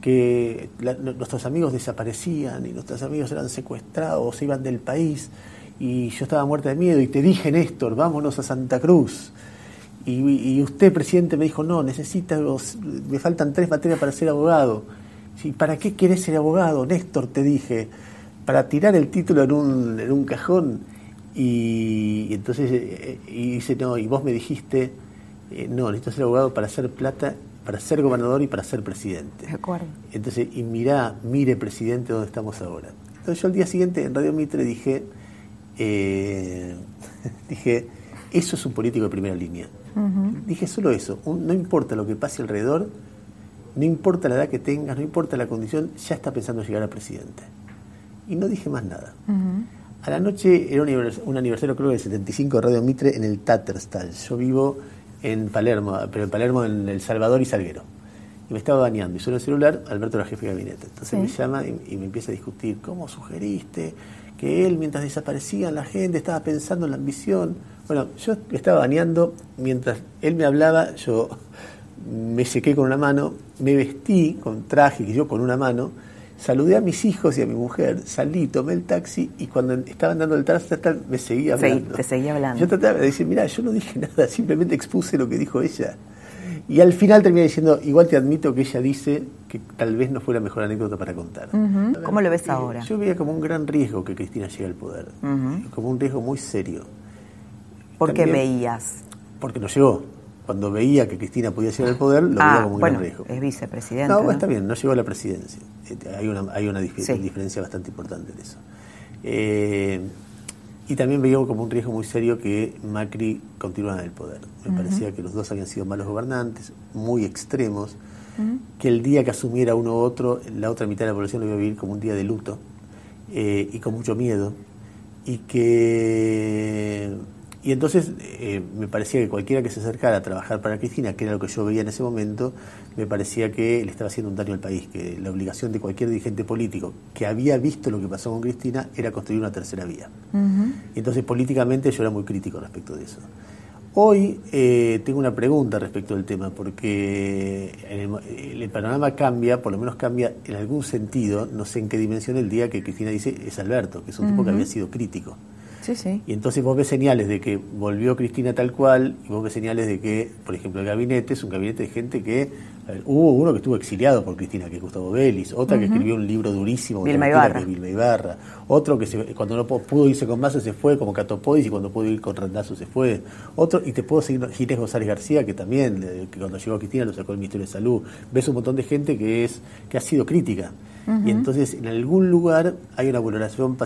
que nuestros amigos desaparecían y nuestros amigos eran secuestrados, se iban del país y yo estaba muerta de miedo y te dije, Néstor, vámonos a Santa Cruz. Y, usted, presidente, me dijo, no, necesita, me faltan tres materias para ser abogado. ¿Sí? ¿Para qué querés ser abogado, Néstor? Te dije, para tirar el título en un, en un cajón. Y, entonces, eh, y dice, no, y vos me dijiste, eh, no, necesito ser abogado para hacer plata, para ser gobernador y para ser presidente. De acuerdo. Entonces, y mirá, mire, presidente, dónde estamos ahora. Entonces yo el día siguiente en Radio Mitre dije, eh, dije, eso es un político de primera línea. Dije solo eso, no importa lo que pase alrededor, no importa la edad que tengas, no importa la condición, ya está pensando en llegar a presidente. Y no dije más nada. A la noche era un aniversario, creo, del 75 de Radio Mitre en el Tatterstal. Yo vivo en Palermo, pero en Palermo, en El Salvador y Salguero. Me estaba bañando y suena el celular, Alberto era jefe de gabinete. Entonces me llama y, me empieza a discutir, ¿cómo sugeriste que él, mientras desaparecía la gente, estaba pensando en la ambición? Bueno, yo estaba bañando, mientras él me hablaba, yo me sequé con una mano, me vestí con traje, que yo con una mano, saludé a mis hijos y a mi mujer, salí, tomé el taxi y cuando estaban dando el taxi me seguía hablando. te seguía hablando. Yo trataba de decir, mira, yo no dije nada, simplemente expuse lo que dijo ella. Y al final termina diciendo, igual te admito que ella dice que tal vez no fue la mejor anécdota para contar. ¿Cómo lo ves ahora? Yo veía como un gran riesgo que Cristina llegue al poder, como un riesgo muy serio. ¿Por qué veías? Porque no llegó. Cuando veía que Cristina podía llegar al poder, lo veía Ah, como un bueno, gran riesgo. es vicepresidente. No, ¿no? está bien, no llegó a la presidencia. Eh, Hay una, hay una dif- Sí. diferencia bastante importante en eso. Eh, y también veía como un riesgo muy serio que Macri continuara en el poder. Me parecía que los dos habían sido malos gobernantes, muy extremos, que el día que asumiera uno u otro, la otra mitad de la población lo iba a vivir como un día de luto eh, y con mucho miedo. Y que. Y entonces eh, me parecía que cualquiera que se acercara a trabajar para Cristina, que era lo que yo veía en ese momento, me parecía que le estaba haciendo un daño al país, que la obligación de cualquier dirigente político que había visto lo que pasó con Cristina era construir una tercera vía. Y entonces políticamente yo era muy crítico respecto de eso. Hoy eh, tengo una pregunta respecto del tema, porque el, el panorama cambia, por lo menos cambia en algún sentido, no sé en qué dimensión, el día que Cristina dice es Alberto, que es un tipo que había sido crítico. Sí, sí. Y entonces vos ves señales de que volvió Cristina tal cual, y vos ves señales de que, por ejemplo, el gabinete es un gabinete de gente que. ver, hubo uno que estuvo exiliado por Cristina, que es Gustavo Vélez, otra que escribió un libro durísimo, contra Vilma Ibarra. otro que se- cuando no pu- pudo irse con Massa se fue, como Catopodis, y cuando pudo ir con Randazzo se fue. Otro, y te puedo seguir, Ginés González García, que también, eh, que cuando llegó a Cristina lo sacó el Ministerio de Salud. Ves un montón de gente que es que ha sido crítica. Y entonces, en algún lugar hay una valoración,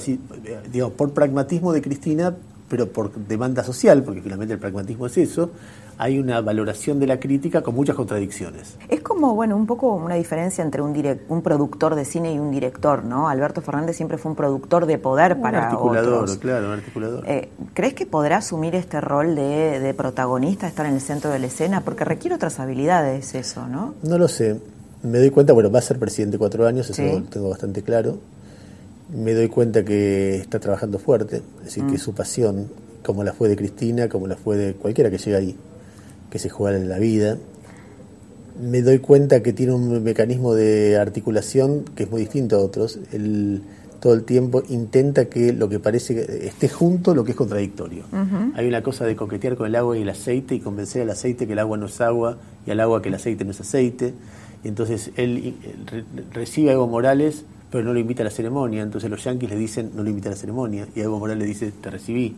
digamos, por pragmatismo de Cristina, pero por demanda social, porque finalmente el pragmatismo es eso, hay una valoración de la crítica con muchas contradicciones. Es como, bueno, un poco una diferencia entre un, direc- un productor de cine y un director, ¿no? Alberto Fernández siempre fue un productor de poder un para articulador, otros. claro, un articulador. Eh, ¿Crees que podrá asumir este rol de, de protagonista, estar en el centro de la escena? Porque requiere otras habilidades eso, ¿no? No lo sé. Me doy cuenta, bueno, va a ser presidente cuatro años, eso Sí. lo tengo bastante claro. Me doy cuenta que está trabajando fuerte, es decir, Mm. que su pasión, como la fue de Cristina, como la fue de cualquiera que llega ahí, que se juega en la vida. Me doy cuenta que tiene un mecanismo de articulación que es muy distinto a otros. Él todo el tiempo intenta que lo que parece que esté junto lo que es contradictorio. Hay una cosa de coquetear con el agua y el aceite y convencer al aceite que el agua no es agua y al agua que el aceite no es aceite. Entonces él eh, re- recibe a Evo Morales, pero no lo invita a la ceremonia. Entonces los yanquis le dicen, no lo invita a la ceremonia. Y Evo Morales le dice, te recibí.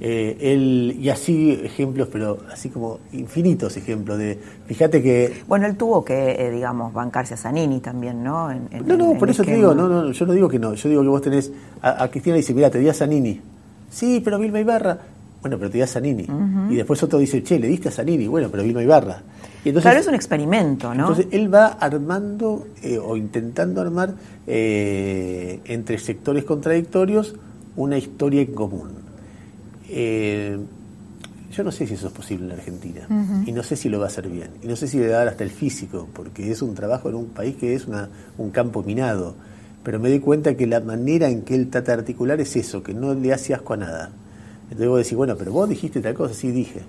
Eh, él, y así ejemplos, pero así como infinitos ejemplos de, fíjate que Bueno, él tuvo que, eh, digamos, bancarse a Zanini también, ¿no? En- en- no, no, en por eso te digo, no, no, yo no digo que no, yo digo que vos tenés, a, a Cristina le dice, mira, te di a Zanini. Sí, pero Vilma Ibarra. Bueno, pero te di a Zanini. Y después otro dice, che, le diste a Zanini. Bueno, pero Vilma Ibarra. Y entonces, claro, es un experimento, ¿no? entonces él va armando eh, o intentando armar eh, entre sectores contradictorios una historia en común. Eh, yo no sé si eso es posible en la Argentina y no sé si lo va a hacer bien y no sé si le va a dar hasta el físico porque es un trabajo en un país que es una, un campo minado. Pero me doy cuenta que la manera en que él trata de articular es eso, que no le hace asco a nada. Entonces vos decís, bueno, pero vos dijiste tal cosa, sí dije.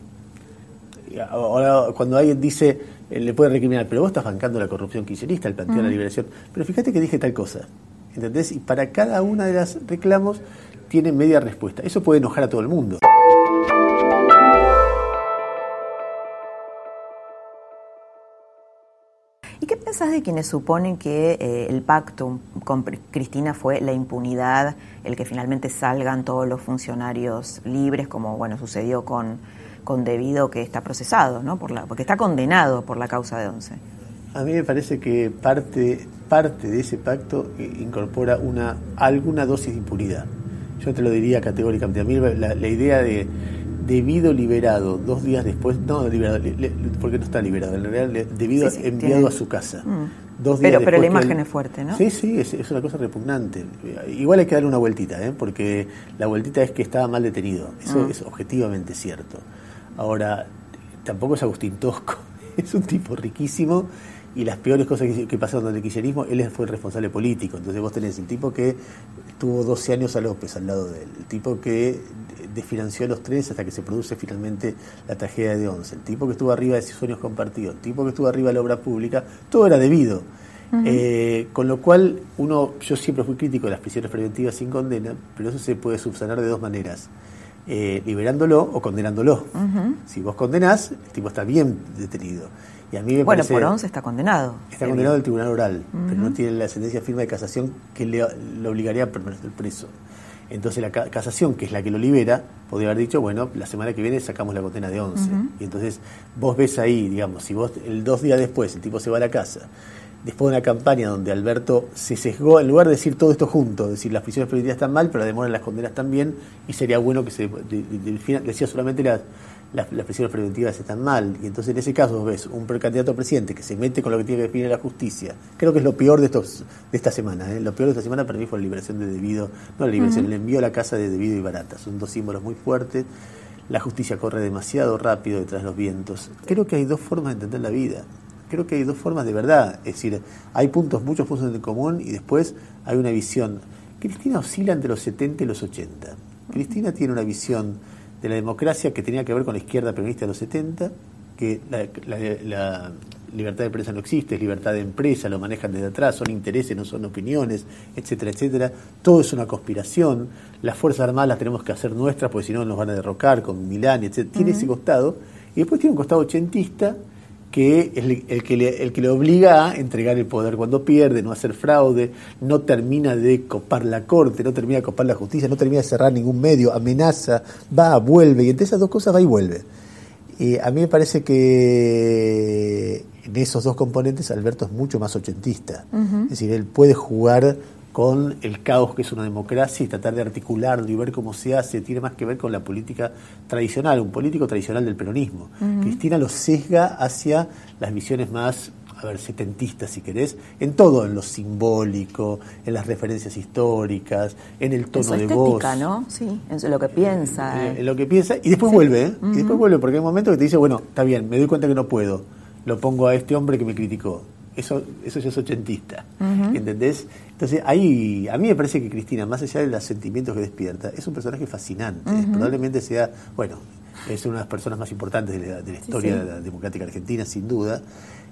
Ahora, cuando alguien dice, eh, le puede recriminar, pero vos estás bancando la corrupción kirchnerista, el plantear la liberación. Pero fíjate que dije tal cosa. ¿Entendés? Y para cada una de las reclamos tiene media respuesta. Eso puede enojar a todo el mundo. ¿Y qué pensás de quienes suponen que eh, el pacto con Cristina fue la impunidad, el que finalmente salgan todos los funcionarios libres, como bueno sucedió con, con Debido, que está procesado, ¿no? Por la, porque está condenado por la causa de Once. A mí me parece que parte, parte de ese pacto eh, incorpora una, alguna dosis de impunidad. Yo te lo diría categóricamente. A mí la, la idea de debido liberado dos días después, no liberado, le- le- porque no está liberado, en realidad debido Sí, sí, enviado tiene- a su casa. Mm. Dos días Pero- pero la imagen él- es fuerte, ¿no? Sí, sí, es, es una cosa repugnante. Igual hay que darle una vueltita, ¿eh? porque la vueltita es que estaba mal detenido. Eso Mm. es objetivamente cierto. Ahora, tampoco es Agustín Tosco, es un tipo riquísimo y las peores cosas que, que pasaron durante el kirchnerismo, él fue el responsable político. Entonces vos tenés el tipo que tuvo 12 años a López al lado de él, el tipo que desfinanció a los tres hasta que se produce finalmente la tragedia de Once, el tipo que estuvo arriba de sueños compartidos, el tipo que estuvo arriba de la obra pública, todo era debido. Eh, con lo cual, uno, yo siempre fui crítico de las prisiones preventivas sin condena, pero eso se puede subsanar de dos maneras. eh, liberándolo o condenándolo. Si vos condenás, el tipo está bien detenido. Y a mí me bueno, parece, Porón está condenado. Está condenado del tribunal oral, pero no tiene la sentencia firme de casación que le, le obligaría a permanecer preso. Entonces la casación, que es la que lo libera, podría haber dicho, bueno, la semana que viene sacamos la condena de 11. Y entonces vos ves ahí, digamos, si vos el dos días después el tipo se va a la casa, después de una campaña donde Alberto se sesgó, en lugar de decir todo esto junto, decir las prisiones preventivas están mal, pero la demora en las condenas también, y sería bueno que se decía solamente las las, prisiones preventivas están mal. Y entonces en ese caso ves un precandidato a presidente que se mete con lo que tiene que definir la justicia. Creo que es lo peor de estos de esta semana. ¿eh? Lo peor de esta semana para mí fue la liberación de Debido, no la liberación, el envío a la casa de Debido y Barata. Son dos símbolos muy fuertes. La justicia corre demasiado rápido detrás de los vientos. Creo que hay dos formas de entender la vida. Creo que hay dos formas de verdad. Es decir, hay puntos, muchos puntos en común y después hay una visión. Cristina oscila entre los 70 y los 80. Cristina tiene una visión de la democracia que tenía que ver con la izquierda peronista de los 70, que la, libertad de prensa no existe, es libertad de empresa, lo manejan desde atrás, son intereses, no son opiniones, etcétera, etcétera. Todo es una conspiración. Las Fuerzas Armadas las tenemos que hacer nuestras, porque si no nos van a derrocar con Milán, etcétera. Tiene ese costado. Y después tiene un costado ochentista que es el, que le, el que le obliga a entregar el poder cuando pierde, no hacer fraude, no termina de copar la corte, no termina de copar la justicia, no termina de cerrar ningún medio, amenaza, va, vuelve, y entre esas dos cosas va y vuelve. Y a mí me parece que en esos dos componentes Alberto es mucho más ochentista. Es decir, él puede jugar con el caos que es una democracia y tratar de articularlo y ver cómo se hace, tiene más que ver con la política tradicional, un político tradicional del peronismo. Cristina lo sesga hacia las visiones más a ver, setentistas si querés, en todo, en lo simbólico, en las referencias históricas, en el tono en de voz. ¿no? Sí, en lo que piensa. En, lo que piensa, y después vuelve, ¿eh? Y después vuelve, porque hay un momento que te dice, bueno, está bien, me doy cuenta que no puedo, lo pongo a este hombre que me criticó eso, eso ya es ochentista, ¿entendés? Entonces, ahí, a mí me parece que Cristina, más allá de los sentimientos que despierta, es un personaje fascinante. Probablemente sea, bueno, es una de las personas más importantes de la, historia de la democrática argentina, sin duda.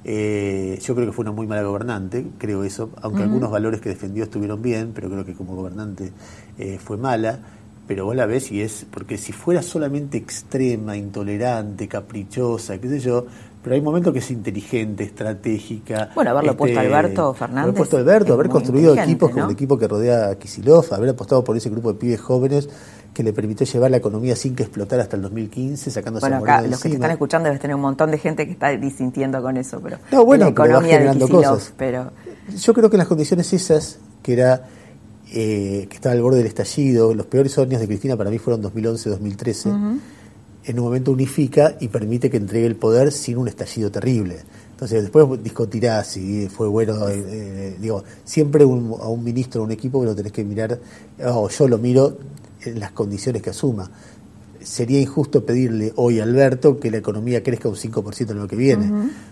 Eh, yo creo que fue una muy mala gobernante, creo eso, aunque algunos valores que defendió estuvieron bien, pero creo que como gobernante eh, fue mala. Pero vos la ves y es, porque si fuera solamente extrema, intolerante, caprichosa, qué sé yo, pero hay momentos que es inteligente, estratégica. Bueno, haberlo este, puesto Alberto Fernández. Haber puesto Alberto, haber construido equipos como el equipo que rodea a Kisilov, haber apostado por ese grupo de pibes jóvenes que le permitió llevar la economía sin que explotara hasta el 2015, sacándose bueno, acá, los que te están escuchando debes tener un montón de gente que está disintiendo con eso, pero no, bueno, la economía de Kisilov, pero yo creo que en las condiciones esas, que era eh, que estaba al borde del estallido, los peores años de Cristina para mí fueron 2011-2013 en un momento unifica y permite que entregue el poder sin un estallido terrible. Entonces después discutirá si fue bueno, eh, eh, digo, siempre a un ministro, a un equipo que lo tenés que mirar, o yo lo miro en las condiciones que asuma. Sería injusto pedirle hoy a Alberto que la economía crezca un 5% en lo que viene.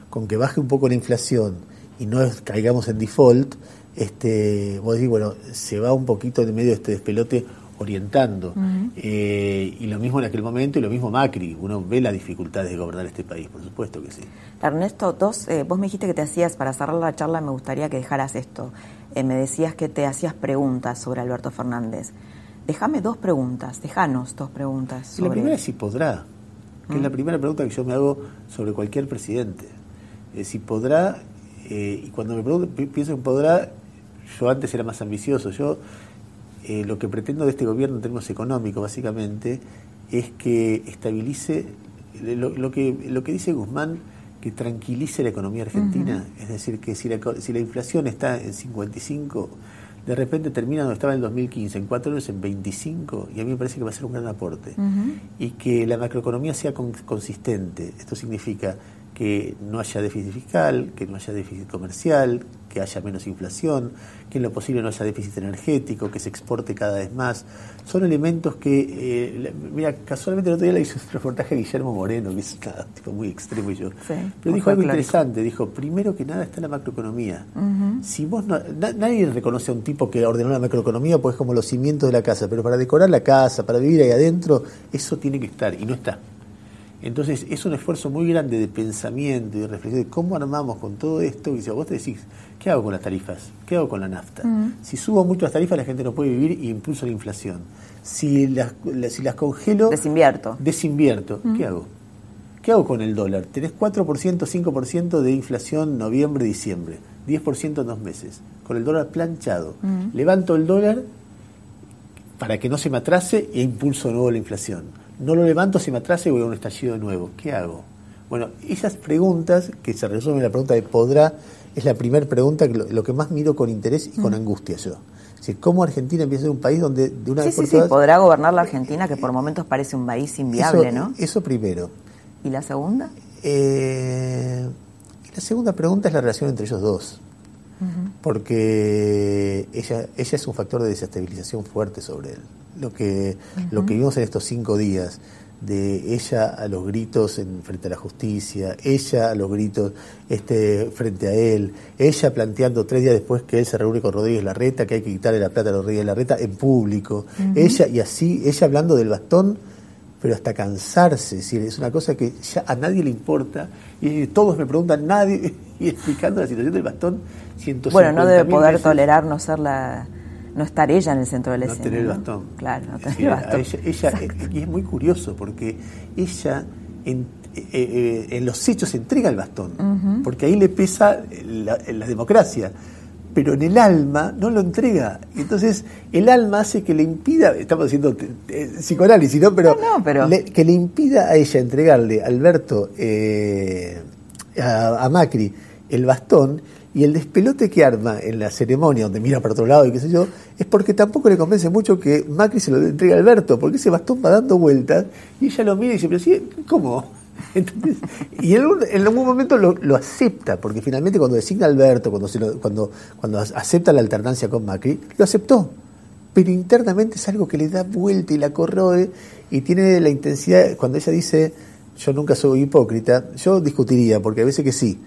Con que baje un poco la inflación y no caigamos en default, este, vos decís, bueno, se va un poquito en medio de este despelote orientando. Eh, y lo mismo en aquel momento y lo mismo Macri. Uno ve las dificultades de gobernar este país, por supuesto que sí. Ernesto, dos, eh, vos me dijiste que te hacías, para cerrar la charla me gustaría que dejaras esto. Eh, me decías que te hacías preguntas sobre Alberto Fernández. Déjame dos preguntas, déjanos dos preguntas. La primera es si podrá, que es la primera pregunta que yo me hago sobre cualquier presidente. si podrá, y cuando me pregunto, pienso en podrá, yo antes era más ambicioso. Yo eh, lo que pretendo de este gobierno en términos económicos, básicamente, es que estabilice lo, que, lo que dice Guzmán, que tranquilice la economía argentina. Es decir, que si la, si la inflación está en 55, de repente termina donde estaba en el 2015, en cuatro años en 25, y a mí me parece que va a ser un gran aporte. Y que la macroeconomía sea consistente. Esto significa que no haya déficit fiscal, que no haya déficit comercial, que haya menos inflación, que en lo posible no haya déficit energético, que se exporte cada vez más. Son elementos que, eh, mira, casualmente el otro día le hice un reportaje a Guillermo Moreno, que es un tipo muy extremo y yo. Pero dijo algo interesante, dijo, primero que nada está la macroeconomía. Si vos no, nadie reconoce a un tipo que ordenó la macroeconomía, pues es como los cimientos de la casa, pero para decorar la casa, para vivir ahí adentro, eso tiene que estar y no está. Entonces es un esfuerzo muy grande de pensamiento y de reflexión de cómo armamos con todo esto. Y si vos te decís, ¿qué hago con las tarifas? ¿Qué hago con la nafta? Si subo mucho las tarifas la gente no puede vivir y impulso la inflación. Si las, si las congelo... Desinvierto. Desinvierto. ¿Qué hago? ¿Qué hago con el dólar? Tenés 4%, 5% de inflación noviembre, diciembre. 10% en dos meses. Con el dólar planchado. Levanto el dólar para que no se me atrase e impulso de nuevo la inflación. No lo levanto, se me atrase y voy a un estallido nuevo. ¿Qué hago? Bueno, esas preguntas, que se resumen en la pregunta de podrá, es la primera pregunta, que lo, que más miro con interés y con angustia yo. Es ¿cómo Argentina empieza a ser un país donde de una sí, vez por sí, sí, podrá gobernar la Argentina, que por momentos parece un país inviable, ¿no? Eso primero. ¿Y la segunda? Eh, la segunda pregunta es la relación entre ellos dos. Porque ella, ella es un factor de desestabilización fuerte sobre él. Lo que, lo que vimos en estos cinco días, de ella a los gritos en, frente a la justicia, ella a los gritos este, frente a él, ella planteando tres días después que él se reúne con Rodríguez Larreta, que hay que quitarle la plata a Rodríguez Larreta en público, ella y así, ella hablando del bastón, pero hasta cansarse, es, decir, es una cosa que ya a nadie le importa, y todos me preguntan, nadie, y explicando la situación del bastón, Bueno, no debe poder tolerar no ser la no estar ella en el centro del escenario. No tener el bastón. Claro, no tener el bastón. Ella, y es muy curioso porque ella en, eh, eh, en los hechos entrega el bastón, porque ahí le pesa la, democracia pero en el alma no lo entrega. Entonces, el alma hace que le impida, estamos haciendo eh, psicoanálisis, ¿no? Pero, pero... que le impida a ella entregarle a Alberto, a, a, Macri, el bastón, y el despelote que arma en la ceremonia, donde mira para otro lado y qué sé yo, es porque tampoco le convence mucho que Macri se lo entregue a Alberto, porque ese bastón va dando vueltas y ella lo mira y dice, pero sí, ¿cómo? y él en algún momento lo, acepta, porque finalmente cuando designa a Alberto, cuando, se cuando, cuando acepta la alternancia con Macri, lo aceptó. Pero internamente es algo que le da vuelta y la corroe y tiene la intensidad, cuando ella dice yo nunca soy hipócrita, yo discutiría, porque a veces que sí,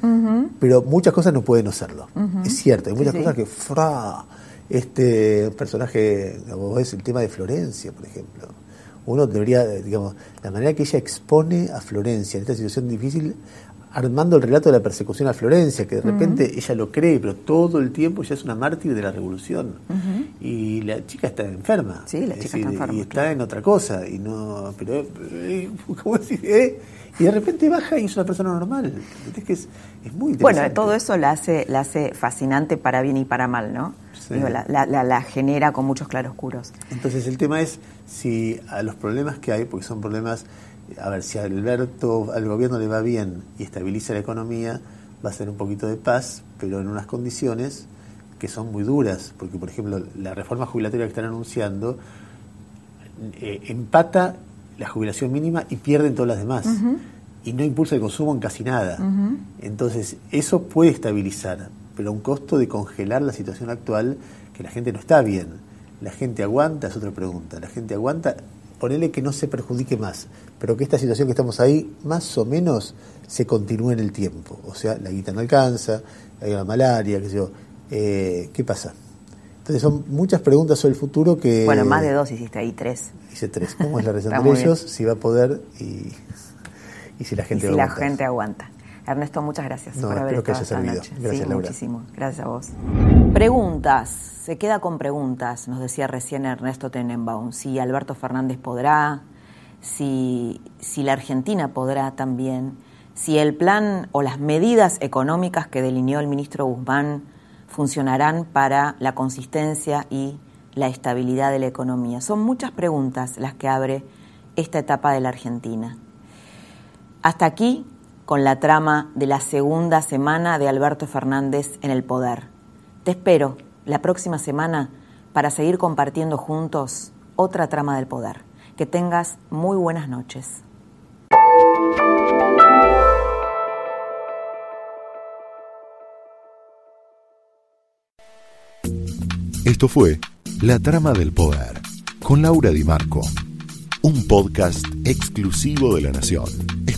pero muchas cosas no pueden no serlo. Es cierto, hay muchas cosas que, fra, este personaje, es el tema de Florencia, por ejemplo. Uno debería, digamos, la manera que ella expone a Florencia en esta situación difícil, armando el relato de la persecución a Florencia, que de repente ella lo cree, pero todo el tiempo ella es una mártir de la revolución. Y la chica está enferma. Sí, la chica está enferma. Y está en otra cosa. Y no, pero, eh, ¿cómo decir? Eh? Y de repente baja y es una persona normal. Es que es, muy interesante. Bueno, todo eso la hace, la hace fascinante para bien y para mal, ¿no? la, la, genera con muchos claroscuros. Entonces el tema es si a los problemas que hay, porque son problemas a ver, si a Alberto, al gobierno le va bien y estabiliza la economía, va a ser un poquito de paz, pero en unas condiciones que son muy duras, porque por ejemplo la reforma jubilatoria que están anunciando eh, empata la jubilación mínima y pierden todas las demás. Y no impulsa el consumo en casi nada. Entonces, eso puede estabilizar, pero a un costo de congelar la situación actual, que la gente no está bien. La gente aguanta, es otra pregunta. La gente aguanta, ponele que no se perjudique más, pero que esta situación que estamos ahí más o menos se continúe en el tiempo. O sea, la guita no alcanza, hay una malaria, qué sé yo. Eh, ¿Qué pasa? Entonces son muchas preguntas sobre el futuro que... Bueno, más de dos hiciste ahí, tres. Hice tres. ¿Cómo es la relación de ellos? Si va a poder y, y si la gente y si la gente aguanta. Ernesto, muchas gracias por haber estado esta noche. Gracias, sí, muchísimo. Gracias a vos. Preguntas. Se queda con preguntas, nos decía recién Ernesto Tenenbaum. Si Alberto Fernández podrá, si, si la Argentina podrá también, si el plan o las medidas económicas que delineó el ministro Guzmán funcionarán para la consistencia y la estabilidad de la economía. Son muchas preguntas las que abre esta etapa de la Argentina. Hasta aquí con la trama de la segunda semana de Alberto Fernández en el poder. Te espero la próxima semana para seguir compartiendo juntos otra trama del poder. Que tengas muy buenas noches. Esto fue La Trama del Poder con Laura Di Marco, un podcast exclusivo de La Nación.